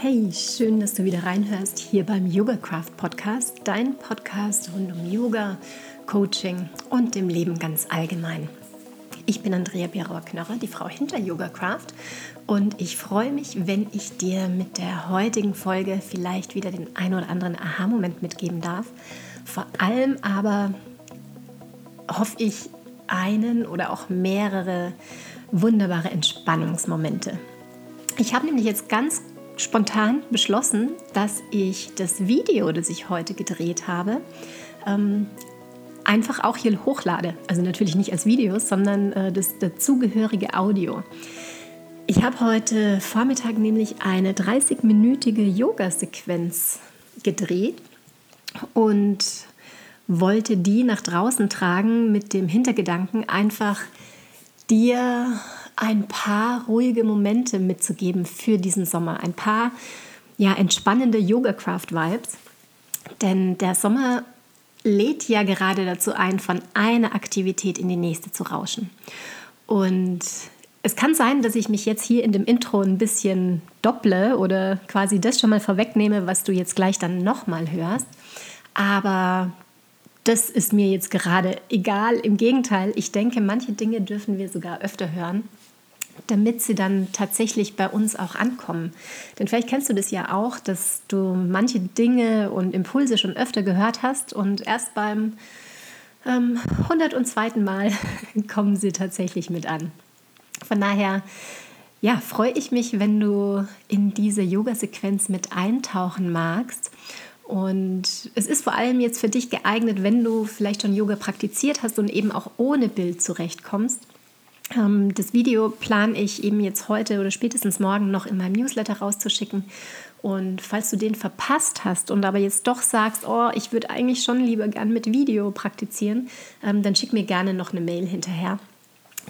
Hey, schön, dass du wieder reinhörst hier beim Yoga Craft Podcast, dein Podcast rund um Yoga, Coaching und dem Leben ganz allgemein. Ich bin Andrea Bierauer-Knörrer, die Frau hinter Yoga Craft und ich freue mich, wenn ich dir mit der heutigen Folge vielleicht wieder den ein oder anderen Aha-Moment mitgeben darf. Vor allem aber hoffe ich einen oder auch mehrere wunderbare Entspannungsmomente. Ich habe nämlich jetzt ganz spontan beschlossen, dass ich das Video, das ich heute gedreht habe, ähm, einfach auch hier hochlade. Also natürlich nicht als Video, sondern äh, das dazugehörige Audio. Ich habe heute Vormittag nämlich eine 30-minütige Yoga-Sequenz gedreht und wollte die nach draußen tragen mit dem Hintergedanken, einfach dir ein paar ruhige Momente mitzugeben für diesen Sommer. Ein paar ja, entspannende Yoga-Craft-Vibes. Denn der Sommer lädt ja gerade dazu ein, von einer Aktivität in die nächste zu rauschen. Und es kann sein, dass ich mich jetzt hier in dem Intro ein bisschen dopple oder quasi das schon mal vorwegnehme, was du jetzt gleich dann nochmal hörst. Aber das ist mir jetzt gerade egal. Im Gegenteil, ich denke, manche Dinge dürfen wir sogar öfter hören damit sie dann tatsächlich bei uns auch ankommen. Denn vielleicht kennst du das ja auch, dass du manche Dinge und Impulse schon öfter gehört hast und erst beim ähm, 102. Mal kommen sie tatsächlich mit an. Von daher, ja, freue ich mich, wenn du in diese Yoga-Sequenz mit eintauchen magst. Und es ist vor allem jetzt für dich geeignet, wenn du vielleicht schon Yoga praktiziert hast und eben auch ohne Bild zurechtkommst das Video plane ich eben jetzt heute oder spätestens morgen noch in meinem Newsletter rauszuschicken. Und falls du den verpasst hast und aber jetzt doch sagst, oh, ich würde eigentlich schon lieber gern mit Video praktizieren, ähm, dann schick mir gerne noch eine Mail hinterher.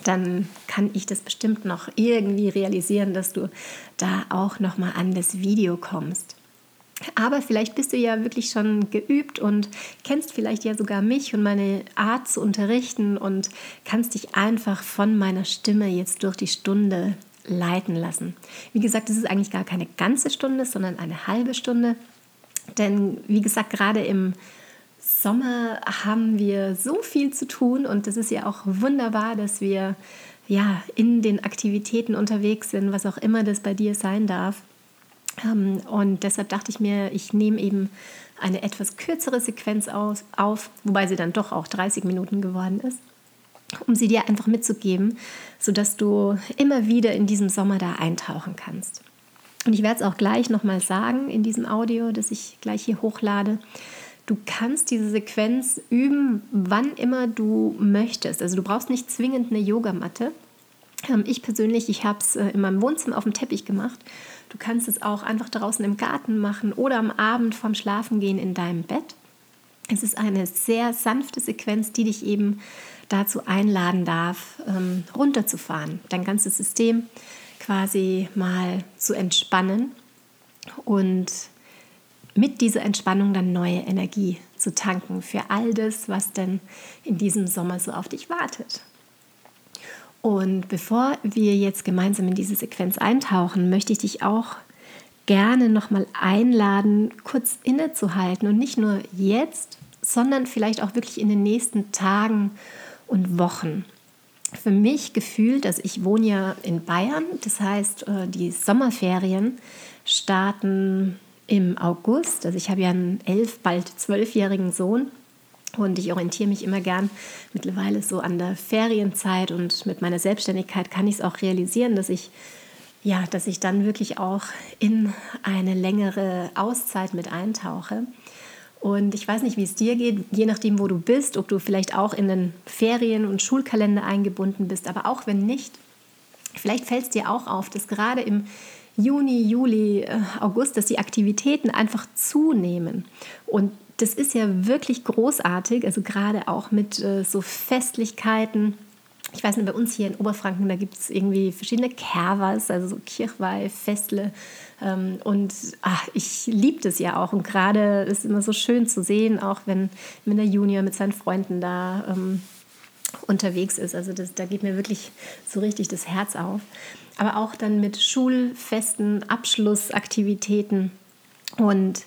Dann kann ich das bestimmt noch irgendwie realisieren, dass du da auch noch mal an das Video kommst. Aber vielleicht bist du ja wirklich schon geübt und kennst vielleicht ja sogar mich und meine Art zu unterrichten und kannst dich einfach von meiner Stimme jetzt durch die Stunde leiten lassen. Wie gesagt, es ist eigentlich gar keine ganze Stunde, sondern eine halbe Stunde. Denn wie gesagt, gerade im Sommer haben wir so viel zu tun und es ist ja auch wunderbar, dass wir ja in den Aktivitäten unterwegs sind, was auch immer das bei dir sein darf. Ähm, und deshalb dachte ich mir, ich nehme eben eine etwas kürzere Sequenz auf, auf, wobei sie dann doch auch 30 Minuten geworden ist, um sie dir einfach mitzugeben, sodass du immer wieder in diesem Sommer da eintauchen kannst. Und ich werde es auch gleich nochmal sagen in diesem Audio, das ich gleich hier hochlade. Du kannst diese Sequenz üben, wann immer du möchtest. Also du brauchst nicht zwingend eine Yogamatte. Ähm, ich persönlich, ich habe es äh, in meinem Wohnzimmer auf dem Teppich gemacht Du kannst es auch einfach draußen im Garten machen oder am Abend vorm Schlafengehen in deinem Bett. Es ist eine sehr sanfte Sequenz, die dich eben dazu einladen darf, ähm, runterzufahren, dein ganzes System quasi mal zu entspannen und mit dieser Entspannung dann neue Energie zu tanken für all das, was denn in diesem Sommer so auf dich wartet. Und bevor wir jetzt gemeinsam in diese Sequenz eintauchen, möchte ich dich auch gerne nochmal einladen, kurz innezuhalten und nicht nur jetzt, sondern vielleicht auch wirklich in den nächsten Tagen und Wochen. Für mich gefühlt, also ich wohne ja in Bayern, das heißt, äh, die Sommerferien starten im August. Also ich habe ja einen elf, bald zwölfjährigen Sohn und ich orientiere mich immer gern mittlerweile so an der Ferienzeit und mit meiner Selbstständigkeit kann ich es auch realisieren, dass ich ja, dass ich dann wirklich auch in eine längere Auszeit mit eintauche. Und ich weiß nicht, wie es dir geht, je nachdem, wo du bist, ob du vielleicht auch in den Ferien- und Schulkalender eingebunden bist, aber auch wenn nicht, vielleicht fällt es dir auch auf, dass gerade im Juni, Juli, äh, August, dass die Aktivitäten einfach zunehmen. Und das ist ja wirklich großartig, also gerade auch mit äh, so Festlichkeiten. Ich weiß nicht, bei uns hier in Oberfranken, da gibt es irgendwie verschiedene Kervers, also so Kirchweih, Festle. Ähm, und ach, ich liebe das ja auch. Und gerade ist es immer so schön zu sehen, auch wenn, wenn der Junior mit seinen Freunden da ähm, unterwegs ist. Also das, da geht mir wirklich so richtig das Herz auf. Aber auch dann mit Schulfesten, Abschlussaktivitäten. Und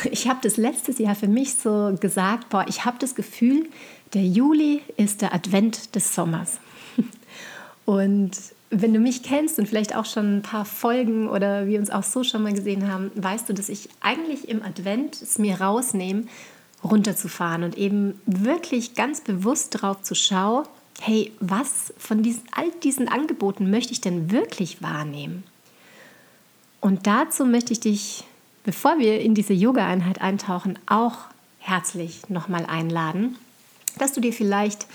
ich habe das letztes Jahr für mich so gesagt, boah, ich habe das Gefühl, der Juli ist der Advent des Sommers. Und wenn du mich kennst und vielleicht auch schon ein paar Folgen oder wir uns auch so schon mal gesehen haben, weißt du, dass ich eigentlich im Advent es mir rausnehme, runterzufahren und eben wirklich ganz bewusst darauf zu schauen, hey, was von diesen, all diesen Angeboten möchte ich denn wirklich wahrnehmen? Und dazu möchte ich dich, bevor wir in diese Yoga-Einheit eintauchen, auch herzlich nochmal einladen, dass du dir vielleicht,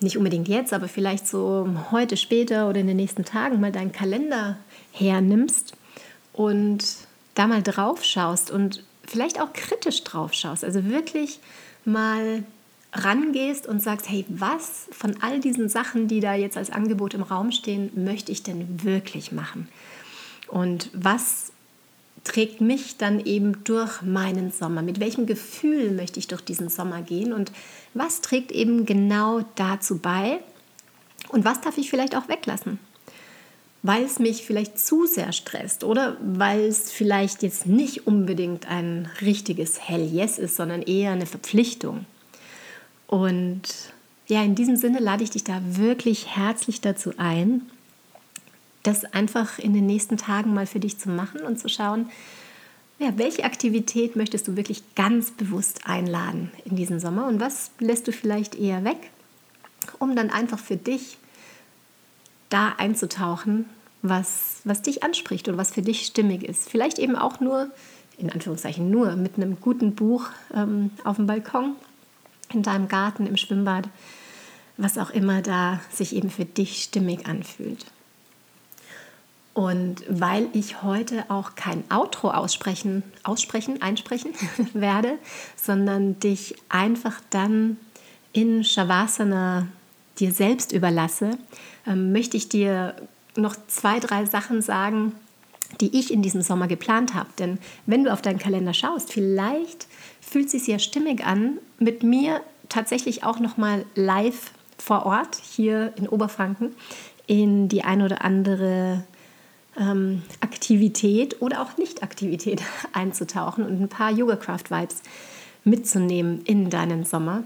nicht unbedingt jetzt, aber vielleicht so heute später oder in den nächsten Tagen mal deinen Kalender hernimmst und da mal drauf schaust und vielleicht auch kritisch drauf schaust. Also wirklich mal rangehst und sagst, hey, was von all diesen Sachen, die da jetzt als Angebot im Raum stehen, möchte ich denn wirklich machen? Und was trägt mich dann eben durch meinen Sommer? Mit welchem Gefühl möchte ich durch diesen Sommer gehen? Und was trägt eben genau dazu bei? Und was darf ich vielleicht auch weglassen? Weil es mich vielleicht zu sehr stresst oder weil es vielleicht jetzt nicht unbedingt ein richtiges Hell Yes ist, sondern eher eine Verpflichtung. Und ja, in diesem Sinne lade ich dich da wirklich herzlich dazu ein, das einfach in den nächsten Tagen mal für dich zu machen und zu schauen, ja, welche Aktivität möchtest du wirklich ganz bewusst einladen in diesen Sommer und was lässt du vielleicht eher weg, um dann einfach für dich da einzutauchen, was, was dich anspricht und was für dich stimmig ist. Vielleicht eben auch nur, in Anführungszeichen nur, mit einem guten Buch ähm, auf dem Balkon in deinem Garten, im Schwimmbad, was auch immer da sich eben für dich stimmig anfühlt. Und weil ich heute auch kein Outro aussprechen, aussprechen, einsprechen werde, sondern dich einfach dann in Shavasana dir selbst überlasse, ähm, möchte ich dir noch zwei, drei Sachen sagen, die ich in diesem Sommer geplant habe. Denn wenn du auf deinen Kalender schaust, vielleicht fühlt es sich sehr stimmig an, mit mir tatsächlich auch noch mal live vor Ort hier in Oberfranken in die ein oder andere ähm, Aktivität oder auch Nicht-Aktivität einzutauchen und ein paar Yoga-Craft-Vibes mitzunehmen in deinen Sommer.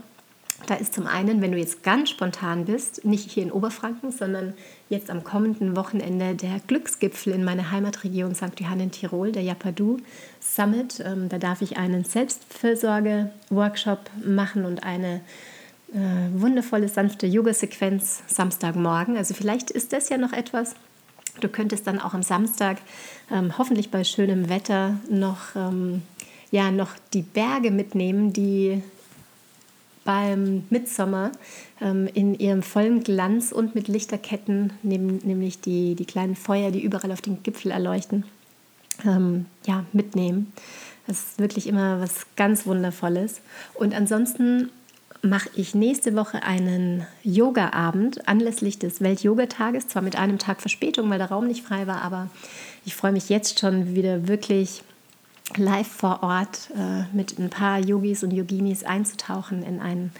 Da ist zum einen, wenn du jetzt ganz spontan bist, nicht hier in Oberfranken, sondern jetzt am kommenden Wochenende der Glücksgipfel in meiner Heimatregion St. Johann in Tirol, der Yapadu Summit. Ähm, da darf ich einen Selbstfürsorge-Workshop machen und eine äh, wundervolle, sanfte Yoga-Sequenz Samstagmorgen. Also vielleicht ist das ja noch etwas. Du könntest dann auch am Samstag, ähm, hoffentlich bei schönem Wetter, noch, ähm, ja, noch die Berge mitnehmen, die beim Mitsommer ähm, in ihrem vollen Glanz und mit Lichterketten, neben, nämlich die, die kleinen Feuer, die überall auf den Gipfel erleuchten, ähm, ja, mitnehmen. Das ist wirklich immer was ganz Wundervolles. Und ansonsten mache ich nächste Woche einen Yoga-Abend anlässlich des Welt-Yoga-Tages, zwar mit einem Tag Verspätung, weil der Raum nicht frei war, aber ich freue mich jetzt schon wieder wirklich live vor Ort äh, mit ein paar Yogis und Yoginis einzutauchen in einen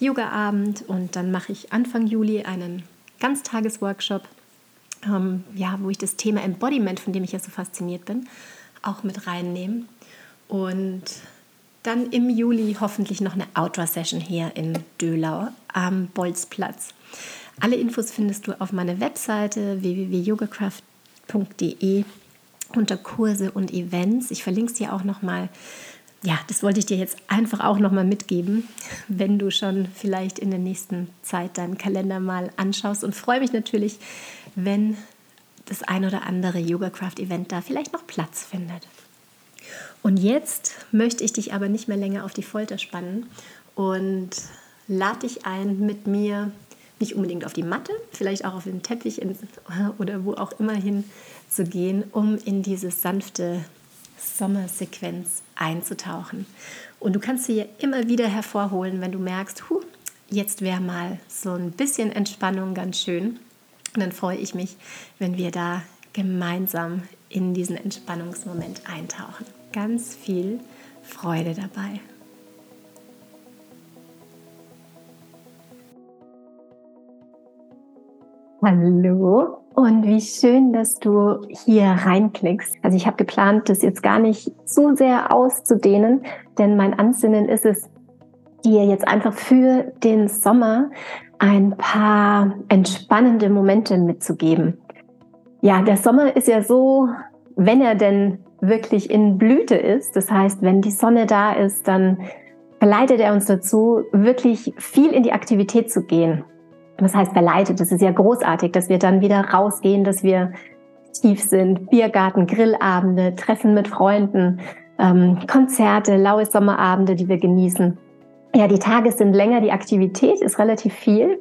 Yoga-Abend. Und dann mache ich Anfang Juli einen Ganztagesworkshop, ähm, ja, wo ich das Thema Embodiment, von dem ich ja so fasziniert bin, auch mit reinnehme. Und dann im Juli hoffentlich noch eine Outdoor-Session hier in Dölau am Bolzplatz. Alle Infos findest du auf meiner Webseite www.yogacraft.de unter Kurse und Events. Ich verlinke es dir auch nochmal. Ja, das wollte ich dir jetzt einfach auch nochmal mitgeben, wenn du schon vielleicht in der nächsten Zeit deinen Kalender mal anschaust und freue mich natürlich, wenn das ein oder andere Yogacraft Event da vielleicht noch Platz findet. Und jetzt möchte ich dich aber nicht mehr länger auf die Folter spannen und lade dich ein, mit mir nicht unbedingt auf die Matte, vielleicht auch auf den Teppich oder wo auch immer hin zu gehen, um in diese sanfte Sommersequenz einzutauchen. Und du kannst sie ja immer wieder hervorholen, wenn du merkst, hu, jetzt wäre mal so ein bisschen Entspannung ganz schön. Und dann freue ich mich, wenn wir da gemeinsam in diesen Entspannungsmoment eintauchen. Ganz viel Freude dabei. Hallo und wie schön, dass du hier reinklickst. Also ich habe geplant, das jetzt gar nicht zu sehr auszudehnen, denn mein Ansinnen ist es, dir jetzt einfach für den Sommer ein paar entspannende Momente mitzugeben. Ja, der Sommer ist ja so, wenn er denn wirklich in Blüte ist, das heißt, wenn die Sonne da ist, dann verleitet er uns dazu, wirklich viel in die Aktivität zu gehen. Was heißt verleitet? Das ist ja großartig, dass wir dann wieder rausgehen, dass wir tief sind, Biergarten, Grillabende, Treffen mit Freunden, ähm, Konzerte, laue Sommerabende, die wir genießen. Ja, die Tage sind länger, die Aktivität ist relativ viel.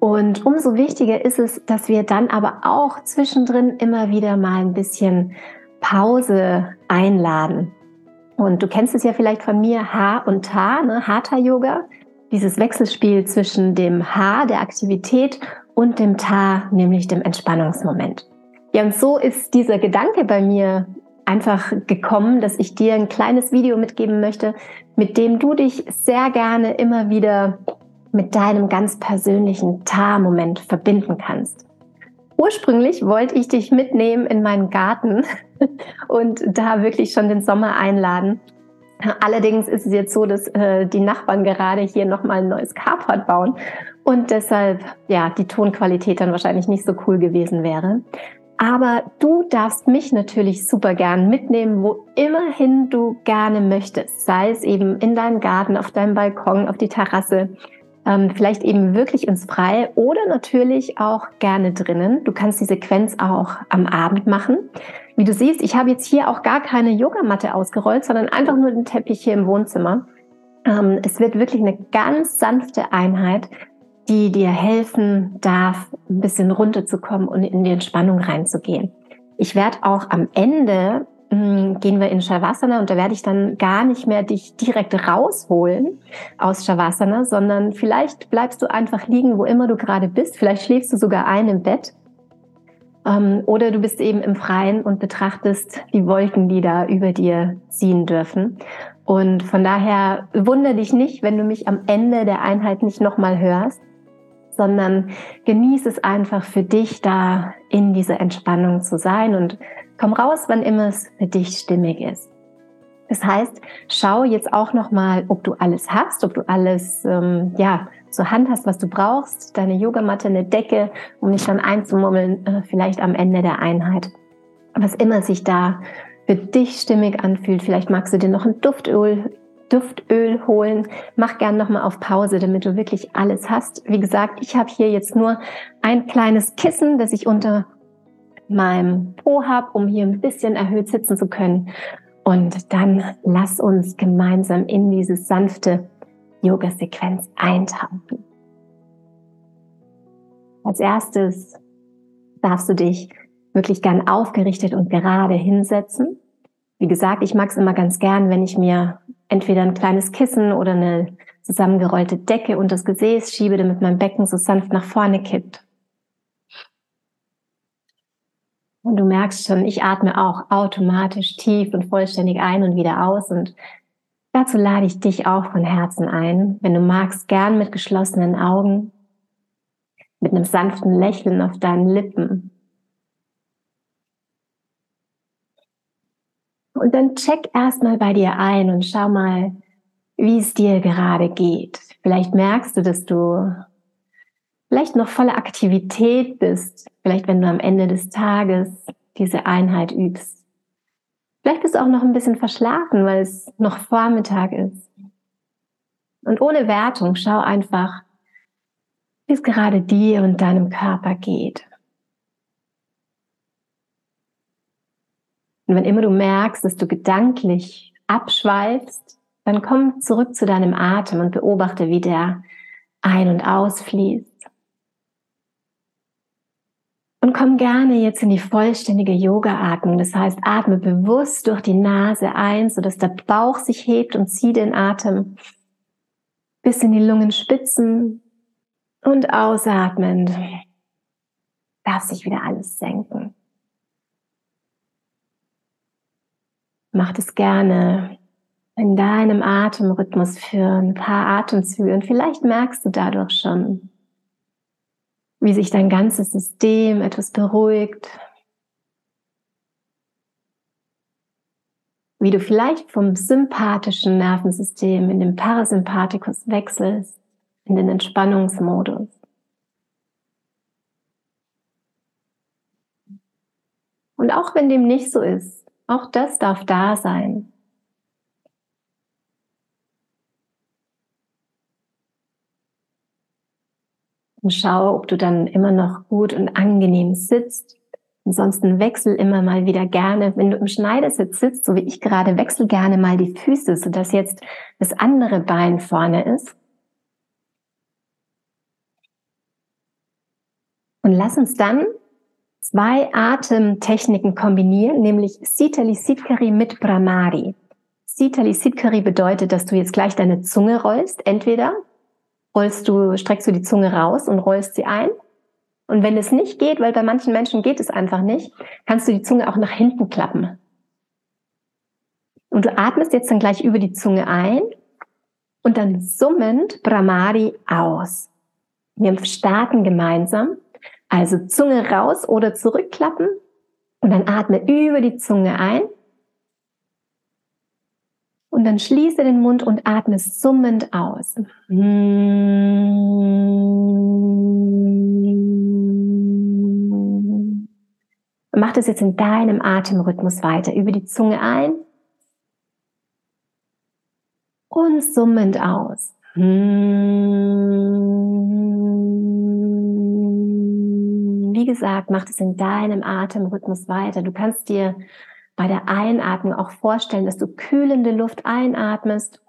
Und umso wichtiger ist es, dass wir dann aber auch zwischendrin immer wieder mal ein bisschen Pause einladen. Und du kennst es ja vielleicht von mir, Ha und Ta, ne? Hatha-Yoga dieses Wechselspiel zwischen dem H, der Aktivität, und dem Ta, nämlich dem Entspannungsmoment. Ja, und so ist dieser Gedanke bei mir einfach gekommen, dass ich dir ein kleines Video mitgeben möchte, mit dem du dich sehr gerne immer wieder mit deinem ganz persönlichen Ta-Moment verbinden kannst. Ursprünglich wollte ich dich mitnehmen in meinen Garten und da wirklich schon den Sommer einladen. Allerdings ist es jetzt so, dass äh, die Nachbarn gerade hier nochmal ein neues Carport bauen und deshalb ja die Tonqualität dann wahrscheinlich nicht so cool gewesen wäre. Aber du darfst mich natürlich super gern mitnehmen, wo immerhin du gerne möchtest. Sei es eben in deinem Garten, auf deinem Balkon, auf die Terrasse, ähm, vielleicht eben wirklich ins Freie oder natürlich auch gerne drinnen. Du kannst die Sequenz auch am Abend machen. Wie du siehst, ich habe jetzt hier auch gar keine Yogamatte ausgerollt, sondern einfach nur den Teppich hier im Wohnzimmer. Ähm, es wird wirklich eine ganz sanfte Einheit, die dir helfen darf, ein bisschen runterzukommen und in die Entspannung reinzugehen. Ich werde auch am Ende gehen wir in Shavasana und da werde ich dann gar nicht mehr dich direkt rausholen aus Shavasana, sondern vielleicht bleibst du einfach liegen, wo immer du gerade bist. Vielleicht schläfst du sogar ein im Bett ähm, oder du bist eben im Freien und betrachtest die Wolken, die da über dir ziehen dürfen. Und von daher wundere dich nicht, wenn du mich am Ende der Einheit nicht nochmal hörst, sondern genieße es einfach für dich, da in dieser Entspannung zu sein und komm raus, wann immer es für dich stimmig ist. Das heißt, schau jetzt auch nochmal, ob du alles hast, ob du alles ähm, ja zur Hand hast, was du brauchst, deine Yogamatte, eine Decke, um dich dann einzumummeln, äh, vielleicht am Ende der Einheit. Was immer sich da für dich stimmig anfühlt. Vielleicht magst du dir noch ein Duftöl, Duftöl holen. Mach gern nochmal auf Pause, damit du wirklich alles hast. Wie gesagt, ich habe hier jetzt nur ein kleines Kissen, das ich unter meinem Po habe, um hier ein bisschen erhöht sitzen zu können. Und dann lass uns gemeinsam in diese sanfte Yoga-Sequenz eintauchen. Als erstes darfst du dich wirklich gern aufgerichtet und gerade hinsetzen. Wie gesagt, ich mag es immer ganz gern, wenn ich mir entweder ein kleines Kissen oder eine zusammengerollte Decke und das Gesäß schiebe, damit mein Becken so sanft nach vorne kippt. Und du merkst schon, ich atme auch automatisch tief und vollständig ein und wieder aus und Dazu lade ich dich auch von Herzen ein, wenn du magst, gern mit geschlossenen Augen, mit einem sanften Lächeln auf deinen Lippen. Und dann check erstmal bei dir ein und schau mal, wie es dir gerade geht. Vielleicht merkst du, dass du vielleicht noch voller Aktivität bist. Vielleicht, wenn du am Ende des Tages diese Einheit übst. Vielleicht bist du auch noch ein bisschen verschlafen, weil es noch Vormittag ist. Und ohne Wertung schau einfach, wie es gerade dir und deinem Körper geht. Und wenn immer du merkst, dass du gedanklich abschweifst, dann komm zurück zu deinem Atem und beobachte, wie der ein- und ausfließt. Und komm gerne jetzt in die vollständige Yoga-Atmung. Das heißt, atme bewusst durch die Nase ein, sodass der Bauch sich hebt und zieh den Atem bis in die Lungenspitzen und ausatmend darf sich wieder alles senken. Mach das gerne in deinem Atemrhythmus für ein paar Atemzüge und vielleicht merkst du dadurch schon, wie sich dein ganzes System etwas beruhigt, wie du vielleicht vom sympathischen Nervensystem in den Parasympathikus wechselst, in den Entspannungsmodus. Und auch wenn dem nicht so ist, auch das darf da sein. Und schau, ob du dann immer noch gut und angenehm sitzt Ansonsten wechsel immer mal wieder gerne, wenn du im Schneidersitz sitzt, so wie ich gerade, wechsel gerne mal die Füße, sodass jetzt das andere Bein vorne ist. Und lass uns dann zwei Atemtechniken kombinieren, nämlich Sitali Sitkari mit Brahmari. Sitali Sitkari bedeutet, dass du jetzt gleich deine Zunge rollst. Entweder rollst du, streckst du die Zunge raus und rollst sie ein und wenn es nicht geht, weil bei manchen Menschen geht es einfach nicht, kannst du die Zunge auch nach hinten klappen. Und du atmest jetzt dann gleich über die Zunge ein und dann summend Brahmari aus. Wir starten gemeinsam. Also Zunge raus oder zurückklappen und dann atme über die Zunge ein. Und dann schließe den Mund und atme summend aus. mach das jetzt in deinem Atemrhythmus weiter. Über die Zunge ein und summend aus. Wie gesagt, mach das in deinem Atemrhythmus weiter. Du kannst dir bei der Einatmung auch vorstellen, dass du kühlende Luft einatmest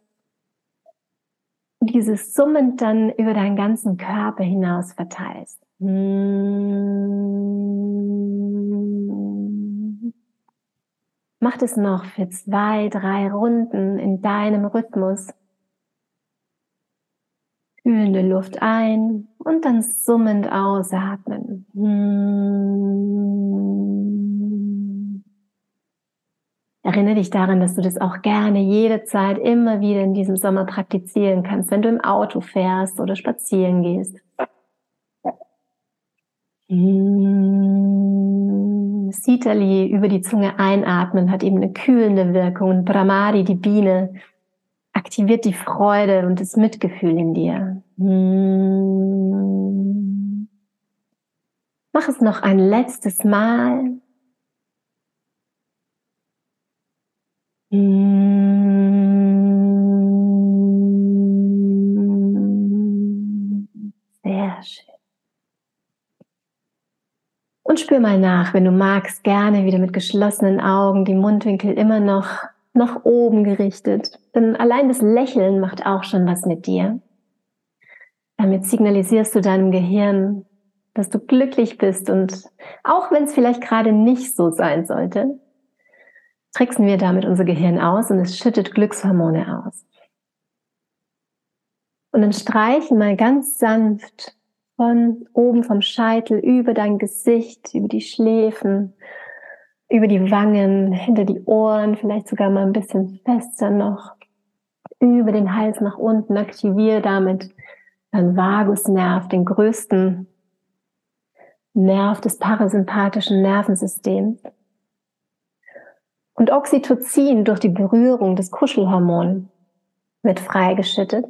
und dieses summend dann über deinen ganzen Körper hinaus verteilst. Mach das noch für zwei, drei Runden in deinem Rhythmus. Kühlende Luft ein und dann summend ausatmen. Erinnere dich daran, dass du das auch gerne jede Zeit immer wieder in diesem Sommer praktizieren kannst, wenn du im Auto fährst oder spazieren gehst. Sitali über die Zunge einatmen hat eben eine kühlende Wirkung und Brahmari, die Biene, aktiviert die Freude und das Mitgefühl in dir. Mach es noch ein letztes Mal. Sehr schön. Und spür mal nach, wenn du magst, gerne wieder mit geschlossenen Augen, die Mundwinkel immer noch nach oben gerichtet. Denn allein das Lächeln macht auch schon was mit dir. Damit signalisierst du deinem Gehirn, dass du glücklich bist und auch wenn es vielleicht gerade nicht so sein sollte, tricksen wir damit unser Gehirn aus und es schüttet Glückshormone aus. Und dann streichen mal ganz sanft von oben vom Scheitel über dein Gesicht, über die Schläfen, über die Wangen, hinter die Ohren, vielleicht sogar mal ein bisschen fester noch, über den Hals nach unten, aktiviere damit dein Vagusnerv, den größten Nerv des parasympathischen Nervensystems. Und Oxytocin durch die Berührung des Kuschelhormons wird freigeschüttet.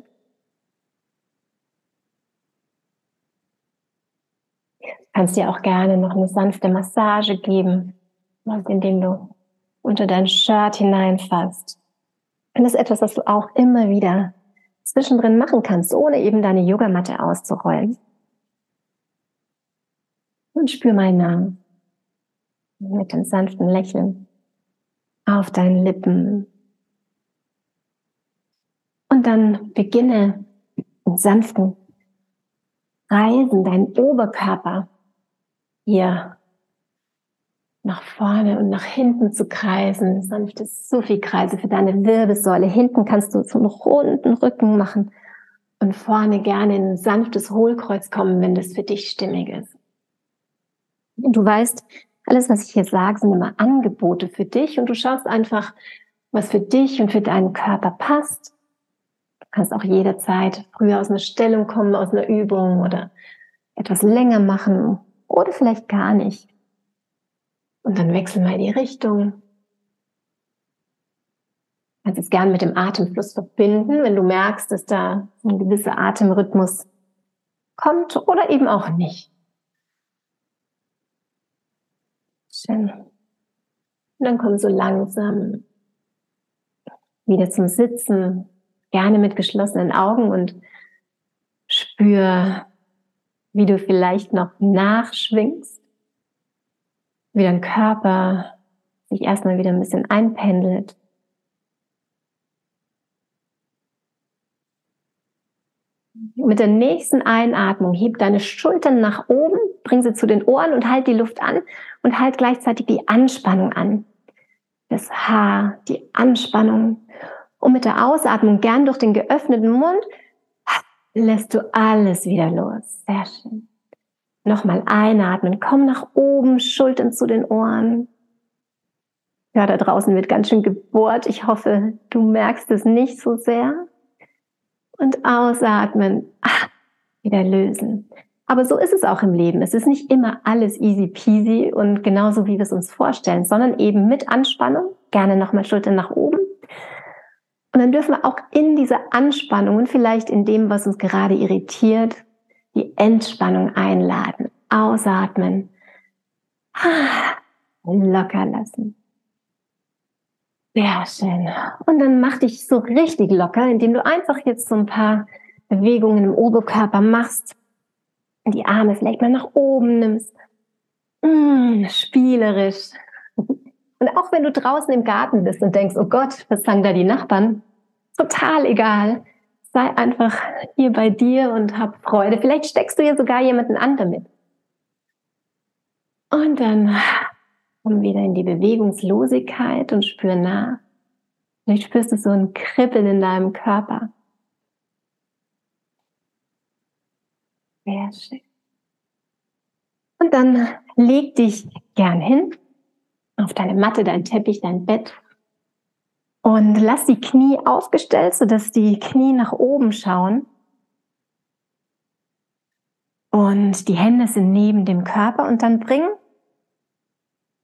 kannst dir auch gerne noch eine sanfte Massage geben, indem du unter dein Shirt hineinfasst. Und das ist etwas, was du auch immer wieder zwischendrin machen kannst, ohne eben deine Yogamatte auszurollen. Und spür mal nach mit dem sanften Lächeln auf deinen Lippen. Und dann beginne in sanften Reisen deinen Oberkörper hier nach vorne und nach hinten zu kreisen, sanfte Sufi-Kreise für deine Wirbelsäule. Hinten kannst du einen runden Rücken machen und vorne gerne in ein sanftes Hohlkreuz kommen, wenn das für dich stimmig ist. Und du weißt, alles, was ich hier sage, sind immer Angebote für dich und du schaust einfach, was für dich und für deinen Körper passt. Du kannst auch jederzeit früher aus einer Stellung kommen, aus einer Übung oder etwas länger machen oder vielleicht gar nicht. Und dann wechsel mal die Richtung. Du kannst es gern mit dem Atemfluss verbinden, wenn du merkst, dass da ein gewisser Atemrhythmus kommt oder eben auch nicht. Schön. Und dann komm so langsam wieder zum Sitzen, gerne mit geschlossenen Augen und spür, wie du vielleicht noch nachschwingst, wie dein Körper sich erstmal wieder ein bisschen einpendelt. Mit der nächsten Einatmung heb deine Schultern nach oben, bring sie zu den Ohren und halt die Luft an und halt gleichzeitig die Anspannung an. Das Haar, die Anspannung. Und mit der Ausatmung gern durch den geöffneten Mund lässt du alles wieder los. Sehr schön. Nochmal einatmen, komm nach oben, Schultern zu den Ohren. Ja, da draußen wird ganz schön gebohrt. Ich hoffe, du merkst es nicht so sehr. Und ausatmen, ach, wieder lösen. Aber so ist es auch im Leben. Es ist nicht immer alles easy peasy und genauso wie wir es uns vorstellen, sondern eben mit Anspannung. Gerne nochmal Schultern nach oben. Und dann dürfen wir auch in dieser Anspannung und vielleicht in dem, was uns gerade irritiert, die Entspannung einladen. Ausatmen. Locker lassen. Sehr schön. Und dann mach dich so richtig locker, indem du einfach jetzt so ein paar Bewegungen im Oberkörper machst. Die Arme vielleicht mal nach oben nimmst. Mmh, spielerisch. Und auch wenn du draußen im Garten bist und denkst, oh Gott, was sagen da die Nachbarn? Total egal. Sei einfach hier bei dir und hab Freude. Vielleicht steckst du ja sogar jemanden an damit. Und dann komm wieder in die Bewegungslosigkeit und spür nach. Vielleicht spürst du so ein Kribbeln in deinem Körper. Sehr schön. Und dann leg dich gern hin auf deine Matte, dein Teppich, dein Bett und lass die Knie aufgestellt, sodass die Knie nach oben schauen. Und die Hände sind neben dem Körper und dann bring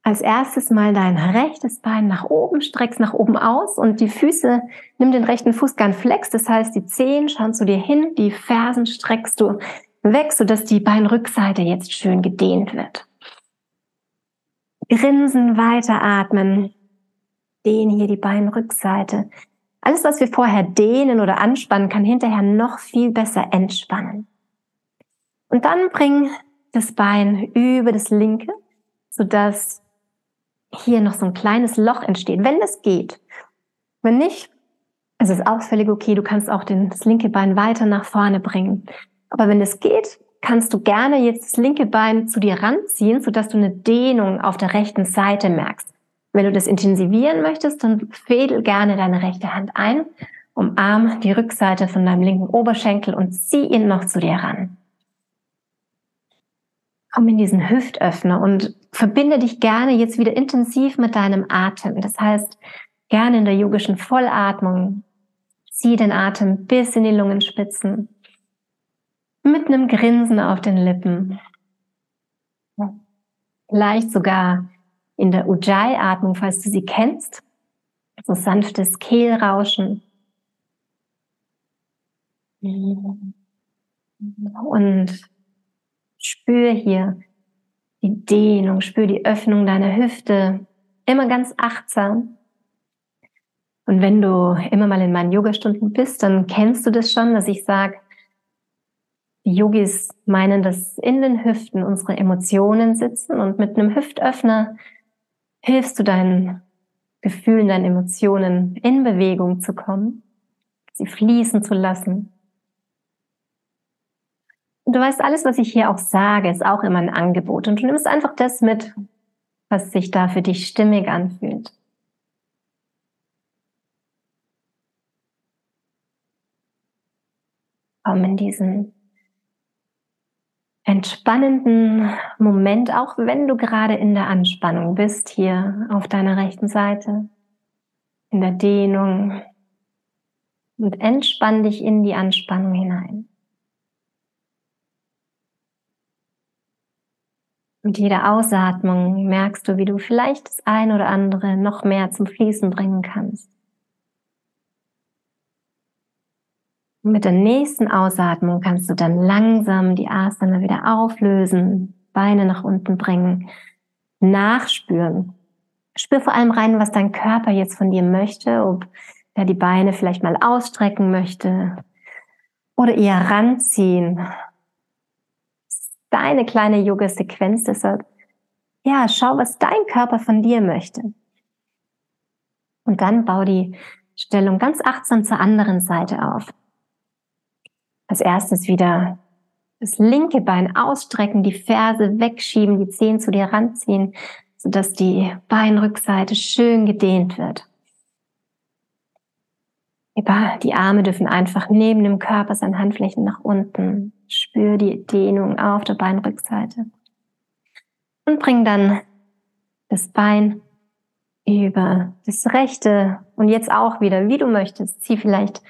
als erstes mal dein rechtes Bein nach oben, streckst nach oben aus und die Füße, nimm den rechten Fuß gern flex, das heißt die Zehen schauen zu dir hin, die Fersen streckst du weg, sodass die Beinrückseite jetzt schön gedehnt wird. Grinsen, weiteratmen, dehnen hier die Beinrückseite. Alles, was wir vorher dehnen oder anspannen, kann hinterher noch viel besser entspannen. Und dann bring das Bein über das linke, sodass hier noch so ein kleines Loch entsteht, wenn das geht. Wenn nicht, es ist auch völlig okay. Du kannst auch den, das linke Bein weiter nach vorne bringen. Aber wenn es geht, kannst du gerne jetzt das linke Bein zu dir ranziehen, sodass du eine Dehnung auf der rechten Seite merkst. Wenn du das intensivieren möchtest, dann fädel gerne deine rechte Hand ein, umarm die Rückseite von deinem linken Oberschenkel und zieh ihn noch zu dir ran. Komm in diesen Hüftöffner und verbinde dich gerne jetzt wieder intensiv mit deinem Atem. Das heißt, gerne in der yogischen Vollatmung. Zieh den Atem bis in die Lungenspitzen. Mit einem Grinsen auf den Lippen. Vielleicht sogar in der Ujjayi-Atmung, falls du sie kennst. So sanftes Kehlrauschen. Und spür hier die Dehnung, spür die Öffnung deiner Hüfte. Immer ganz achtsam. Und wenn du immer mal in meinen Yogastunden bist, dann kennst du das schon, dass ich sage, die Yogis meinen, dass in den Hüften unsere Emotionen sitzen und mit einem Hüftöffner hilfst du deinen Gefühlen, deinen Emotionen in Bewegung zu kommen, sie fließen zu lassen. Und du weißt, alles, was ich hier auch sage, ist auch immer ein Angebot. Und du nimmst einfach das mit, was sich da für dich stimmig anfühlt. Komm in diesen entspannenden Moment, auch wenn du gerade in der Anspannung bist, hier auf deiner rechten Seite, in der Dehnung und entspann dich in die Anspannung hinein. Mit jeder Ausatmung merkst du, wie du vielleicht das ein oder andere noch mehr zum Fließen bringen kannst. Mit der nächsten Ausatmung kannst du dann langsam die Asana wieder auflösen, Beine nach unten bringen, nachspüren. Spür vor allem rein, was dein Körper jetzt von dir möchte, ob er die Beine vielleicht mal ausstrecken möchte oder eher ranziehen. Deine kleine Yoga-Sequenz, deshalb, ja, schau, was dein Körper von dir möchte. Und dann bau die Stellung ganz achtsam zur anderen Seite auf. Als erstes wieder das linke Bein ausstrecken, die Ferse wegschieben, die Zehen zu dir ranziehen, sodass die Beinrückseite schön gedehnt wird. Die Arme dürfen einfach neben dem Körper sein, Handflächen nach unten. Spür die Dehnung auf der Beinrückseite. Und bring dann das Bein über das rechte und jetzt auch wieder, wie du möchtest. Zieh vielleicht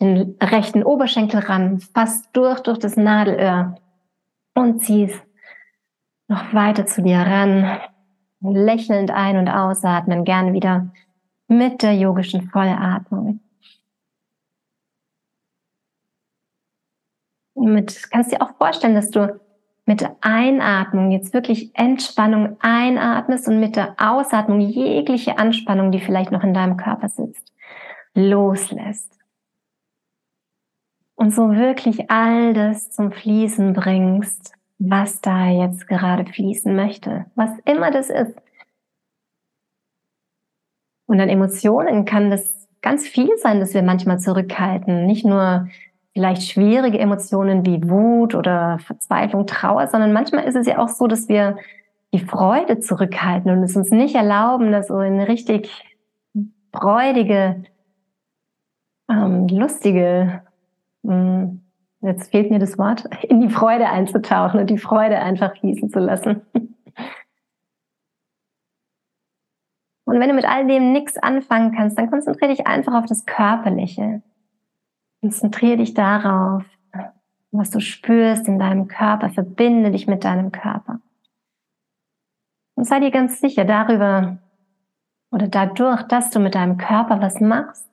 den rechten Oberschenkel ran, fast durch, durch das Nadelöhr und zieh's noch weiter zu dir ran. Lächelnd ein- und ausatmen, gern wieder mit der yogischen Vollatmung. Mit, kannst dir auch vorstellen, dass du mit Einatmung jetzt wirklich Entspannung einatmest und mit der Ausatmung jegliche Anspannung, die vielleicht noch in deinem Körper sitzt, loslässt und so wirklich all das zum Fließen bringst, was da jetzt gerade fließen möchte, was immer das ist. Und an Emotionen kann das ganz viel sein, dass wir manchmal zurückhalten. Nicht nur vielleicht schwierige Emotionen wie Wut oder Verzweiflung, Trauer, sondern manchmal ist es ja auch so, dass wir die Freude zurückhalten und es uns nicht erlauben, dass so eine richtig freudige, ähm, lustige jetzt fehlt mir das Wort, in die Freude einzutauchen und die Freude einfach fließen zu lassen. Und wenn du mit all dem nichts anfangen kannst, dann konzentriere dich einfach auf das Körperliche. Konzentriere dich darauf, was du spürst in deinem Körper. Verbinde dich mit deinem Körper. Und sei dir ganz sicher darüber oder dadurch, dass du mit deinem Körper was machst,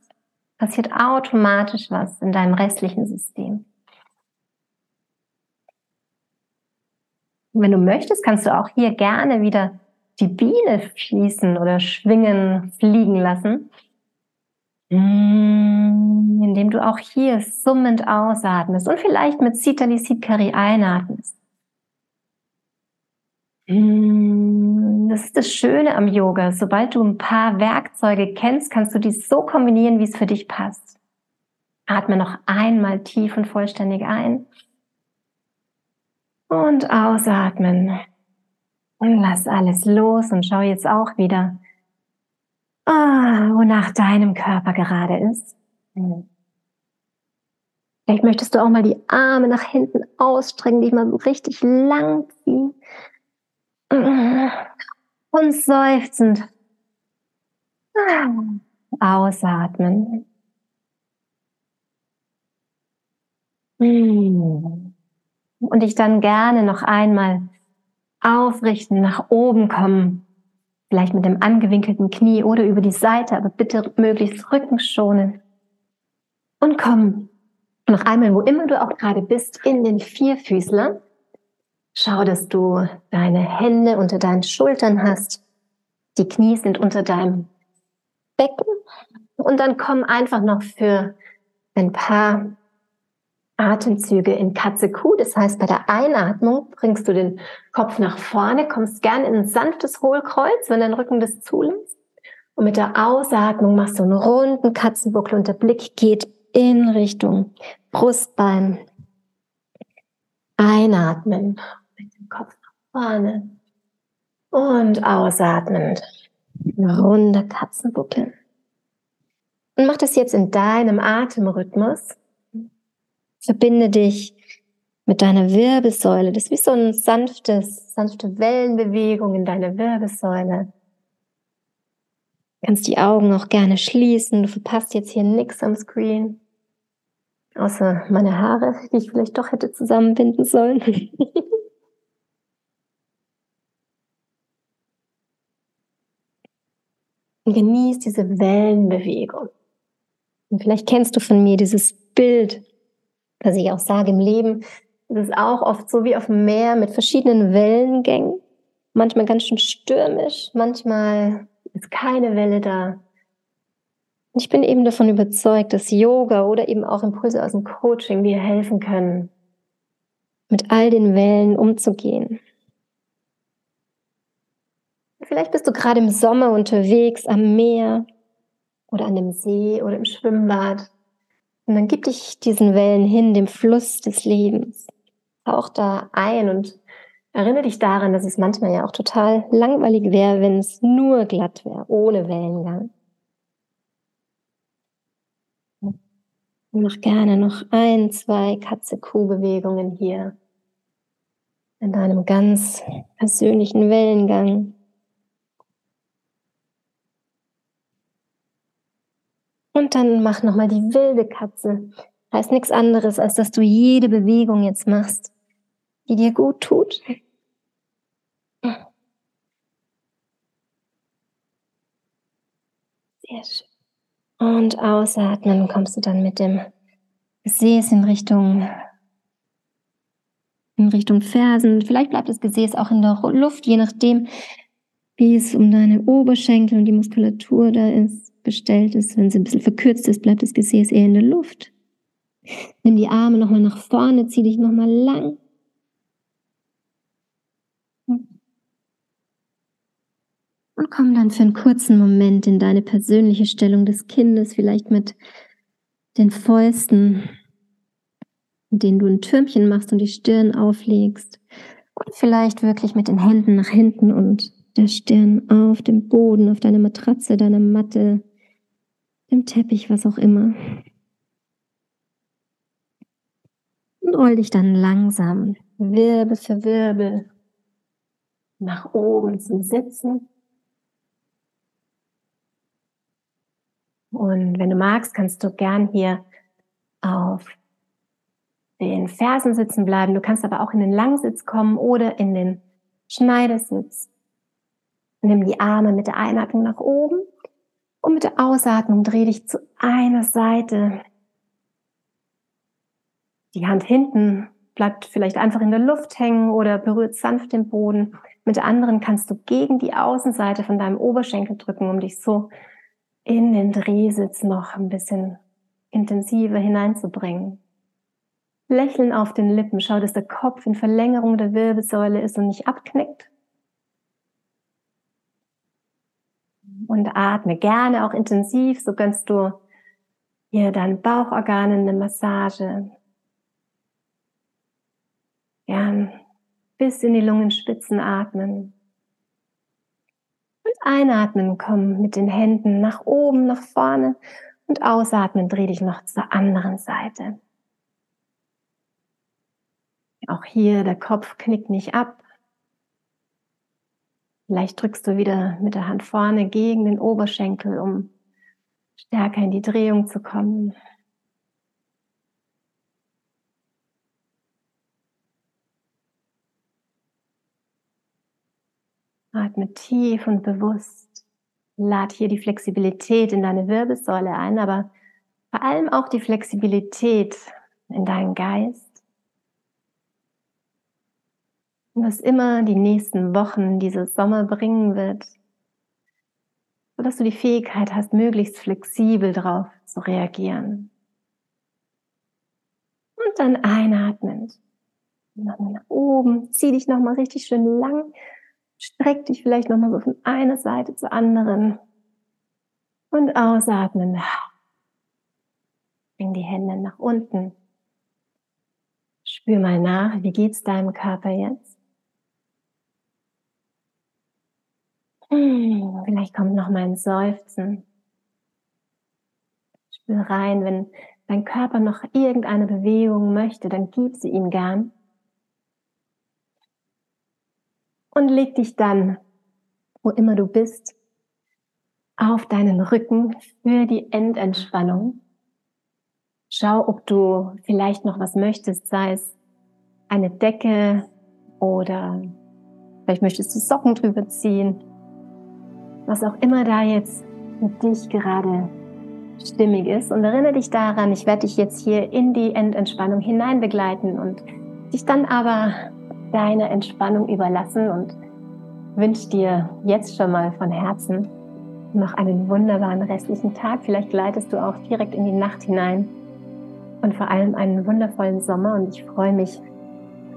passiert automatisch was in deinem restlichen System. Und wenn du möchtest, kannst du auch hier gerne wieder die Biene fließen oder schwingen, fliegen lassen, mm, indem du auch hier summend ausatmest und vielleicht mit Sitali Sitkari einatmest. Mm, das ist das Schöne am Yoga. Sobald du ein paar Werkzeuge kennst, kannst du die so kombinieren, wie es für dich passt. Atme noch einmal tief und vollständig ein. Und ausatmen. Und lass alles los und schau jetzt auch wieder, ah, wonach deinem Körper gerade ist. Vielleicht möchtest du auch mal die Arme nach hinten ausstrecken, dich mal so richtig lang ziehen. Und seufzend. Ausatmen. Und dich dann gerne noch einmal aufrichten, nach oben kommen. Vielleicht mit dem angewinkelten Knie oder über die Seite, aber bitte möglichst Rücken schonen. Und komm noch einmal, wo immer du auch gerade bist, in den Vierfüßler. Schau, dass du deine Hände unter deinen Schultern hast. Die Knie sind unter deinem Becken. Und dann komm einfach noch für ein paar Atemzüge in Katze-Kuh. Das heißt, bei der Einatmung bringst du den Kopf nach vorne, kommst gern in ein sanftes Hohlkreuz, wenn dein Rücken das zulässt. Und mit der Ausatmung machst du einen runden Katzenbuckel und der Blick geht in Richtung Brustbein. Einatmen vorne. Und ausatmend. Eine runde Katzenbuckel. Und mach das jetzt in deinem Atemrhythmus. Verbinde dich mit deiner Wirbelsäule. Das ist wie so ein sanftes, sanfte Wellenbewegung in deiner Wirbelsäule. Du kannst die Augen auch gerne schließen. Du verpasst jetzt hier nichts am Screen. Außer meine Haare, die ich vielleicht doch hätte zusammenbinden sollen. Und genieß diese Wellenbewegung. Und vielleicht kennst du von mir dieses Bild, das ich auch sage im Leben. Es ist auch oft so wie auf dem Meer mit verschiedenen Wellengängen. Manchmal ganz schön stürmisch, manchmal ist keine Welle da. Ich bin eben davon überzeugt, dass Yoga oder eben auch Impulse aus dem Coaching dir helfen können, mit all den Wellen umzugehen. Vielleicht bist du gerade im Sommer unterwegs am Meer oder an dem See oder im Schwimmbad. Und dann gib dich diesen Wellen hin, dem Fluss des Lebens. Tauch da ein und erinnere dich daran, dass es manchmal ja auch total langweilig wäre, wenn es nur glatt wäre, ohne Wellengang. Mach gerne noch ein, zwei Katze-Kuh-Bewegungen hier in deinem ganz persönlichen Wellengang. Und dann mach nochmal die wilde Katze. Heißt nichts anderes, als dass du jede Bewegung jetzt machst, die dir gut tut. Sehr schön. Und ausatmen kommst du dann mit dem Gesäß in Richtung in Richtung Fersen. Vielleicht bleibt das Gesäß auch in der Luft, je nachdem, wie es um deine Oberschenkel und die Muskulatur da ist, bestellt ist. Wenn sie ein bisschen verkürzt ist, bleibt das Gesäß eher in der Luft. Nimm die Arme nochmal nach vorne, zieh dich nochmal lang. Und komm dann für einen kurzen Moment in deine persönliche Stellung des Kindes, vielleicht mit den Fäusten in denen du ein Türmchen machst und die Stirn auflegst. Und vielleicht wirklich mit den Händen nach hinten und der Stirn auf dem Boden, auf deiner Matratze, deiner Matte, dem Teppich, was auch immer. Und roll dich dann langsam, Wirbel für Wirbel, nach oben zum Sitzen. Und wenn du magst, kannst du gern hier auf den Fersen sitzen bleiben. Du kannst aber auch in den Langsitz kommen oder in den Schneidersitz. Nimm die Arme mit der Einatmung nach oben und mit der Ausatmung dreh dich zu einer Seite. Die Hand hinten bleibt vielleicht einfach in der Luft hängen oder berührt sanft den Boden. Mit der anderen kannst du gegen die Außenseite von deinem Oberschenkel drücken, um dich so in den Drehsitz noch ein bisschen intensiver hineinzubringen. Lächeln auf den Lippen. Schau, dass der Kopf in Verlängerung der Wirbelsäule ist und nicht abknickt. Und atme gerne auch intensiv, so gönnst du hier deinen Bauchorganen eine Massage. Gern bis in die Lungenspitzen atmen. Und einatmen, komm mit den Händen nach oben, nach vorne und ausatmen, dreh dich noch zur anderen Seite. Auch hier, der Kopf knickt nicht ab. Vielleicht drückst du wieder mit der Hand vorne gegen den Oberschenkel, um stärker in die Drehung zu kommen. Atme tief und bewusst. Lad hier die Flexibilität in deine Wirbelsäule ein, aber vor allem auch die Flexibilität in deinen Geist. Was immer die nächsten Wochen, dieses Sommer bringen wird, sodass du die Fähigkeit hast, möglichst flexibel darauf zu reagieren. Und dann einatmend. Nochmal nach oben, zieh dich nochmal richtig schön lang, streck dich vielleicht nochmal so von einer Seite zur anderen. Und ausatmen. Bring die Hände nach unten. Spür mal nach, wie geht's deinem Körper jetzt? Vielleicht kommt noch mal ein Seufzen. Spür rein, wenn dein Körper noch irgendeine Bewegung möchte, dann gib sie ihm gern. Und leg dich dann, wo immer du bist, auf deinen Rücken für die Endentspannung. Schau, ob du vielleicht noch was möchtest, sei es eine Decke oder vielleicht möchtest du Socken drüber ziehen was auch immer da jetzt für dich gerade stimmig ist. Und erinnere dich daran, ich werde dich jetzt hier in die Endentspannung hinein begleiten und dich dann aber deine Entspannung überlassen und wünsche dir jetzt schon mal von Herzen noch einen wunderbaren restlichen Tag. Vielleicht gleitest du auch direkt in die Nacht hinein und vor allem einen wundervollen Sommer. Und ich freue mich,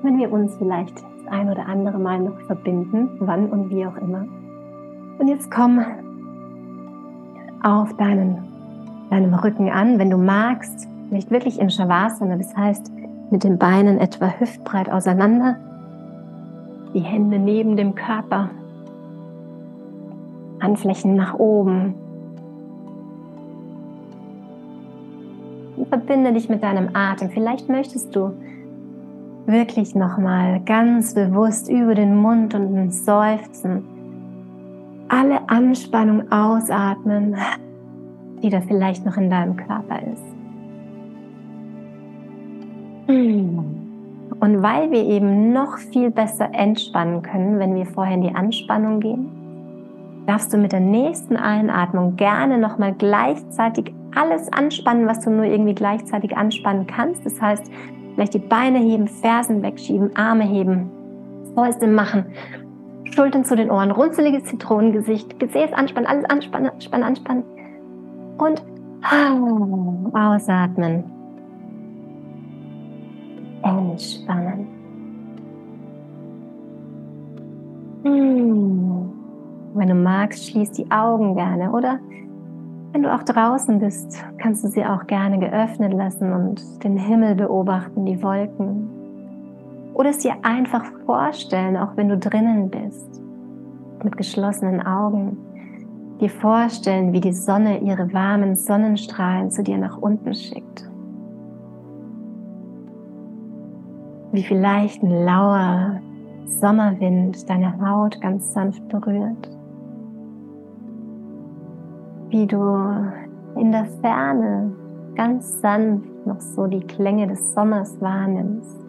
wenn wir uns vielleicht das ein oder andere Mal noch verbinden, wann und wie auch immer. Und jetzt komm auf deinen, deinem Rücken an, wenn du magst, nicht wirklich in Shavasana, das heißt mit den Beinen etwa hüftbreit auseinander, die Hände neben dem Körper, Handflächen nach oben. Und verbinde dich mit deinem Atem. Vielleicht möchtest du wirklich nochmal ganz bewusst über den Mund und ein Seufzen alle Anspannung ausatmen, die da vielleicht noch in deinem Körper ist. Und weil wir eben noch viel besser entspannen können, wenn wir vorher in die Anspannung gehen, darfst du mit der nächsten Einatmung gerne nochmal gleichzeitig alles anspannen, was du nur irgendwie gleichzeitig anspannen kannst. Das heißt, vielleicht die Beine heben, Fersen wegschieben, Arme heben, Fäuste machen, Schultern zu den Ohren, runzeliges Zitronengesicht, Gesäß anspannen, alles anspannen, anspannen, anspannen. Und ausatmen. Entspannen. Hm. Wenn du magst, schließ die Augen gerne oder wenn du auch draußen bist, kannst du sie auch gerne geöffnet lassen und den Himmel beobachten, die Wolken. Oder es dir einfach vorstellen, auch wenn du drinnen bist, mit geschlossenen Augen. Dir vorstellen, wie die Sonne ihre warmen Sonnenstrahlen zu dir nach unten schickt. Wie vielleicht ein lauer Sommerwind deine Haut ganz sanft berührt. Wie du in der Ferne ganz sanft noch so die Klänge des Sommers wahrnimmst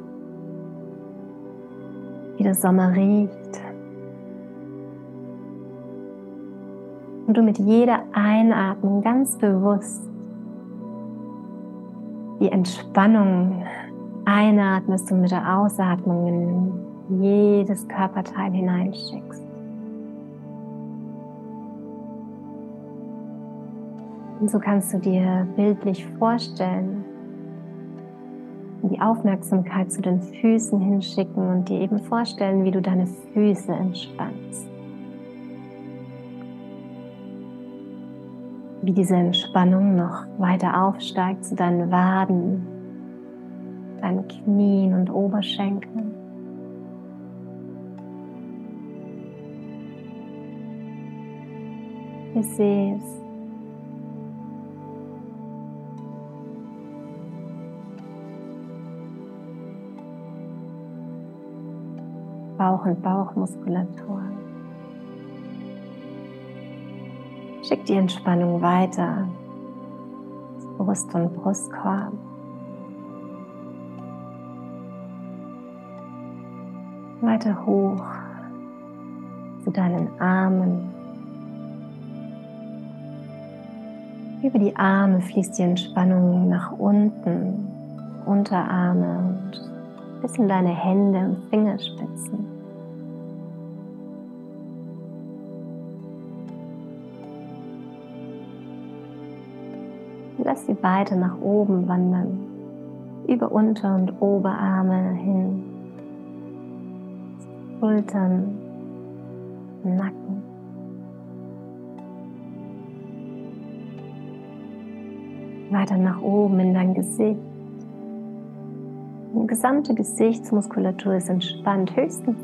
der Sommer riecht. Und du mit jeder Einatmung ganz bewusst die Entspannung einatmest und mit der Ausatmung in jedes Körperteil hineinschickst. Und so kannst du dir bildlich vorstellen, die Aufmerksamkeit zu den Füßen hinschicken und dir eben vorstellen, wie du deine Füße entspannst. Wie diese Entspannung noch weiter aufsteigt zu deinen Waden, deinen Knien und Oberschenkeln. Gesäß, Bauch- und Bauchmuskulatur. Schick die Entspannung weiter. Brust- und Brustkorb. Weiter hoch zu deinen Armen. Über die Arme fließt die Entspannung nach unten, Unterarme und bis in deine Hände und Fingerspitzen. Lass sie weiter nach oben wandern, über Unter- und Oberarme hin, Schultern, Nacken. Weiter nach oben in dein Gesicht. Die gesamte Gesichtsmuskulatur ist entspannt. Höchstens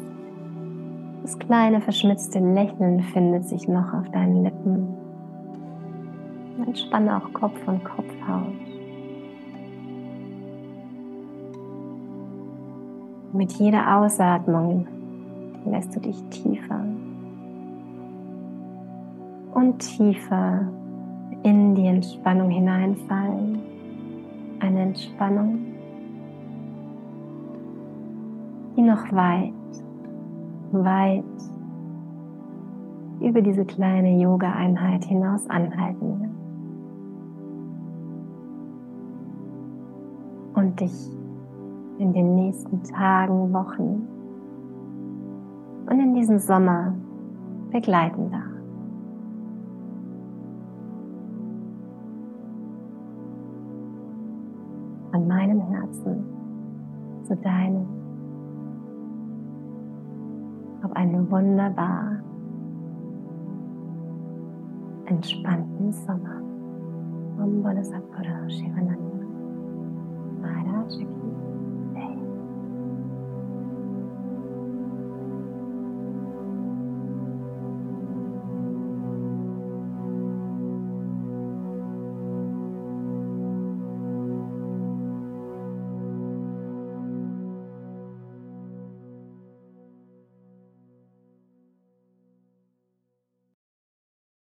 das kleine verschmitzte Lächeln findet sich noch auf deinen Lippen. Entspanne auch Kopf und Kopfhaut. Mit jeder Ausatmung lässt du dich tiefer und tiefer in die Entspannung hineinfallen. Eine Entspannung, die noch weit, weit über diese kleine Yoga-Einheit hinaus anhalten will. Und dich in den nächsten Tagen, Wochen und in diesem Sommer begleiten darf. Von meinem Herzen zu deinem. Auf einen wunderbar entspannten Sommer. Om Bola Satguru Shivananda.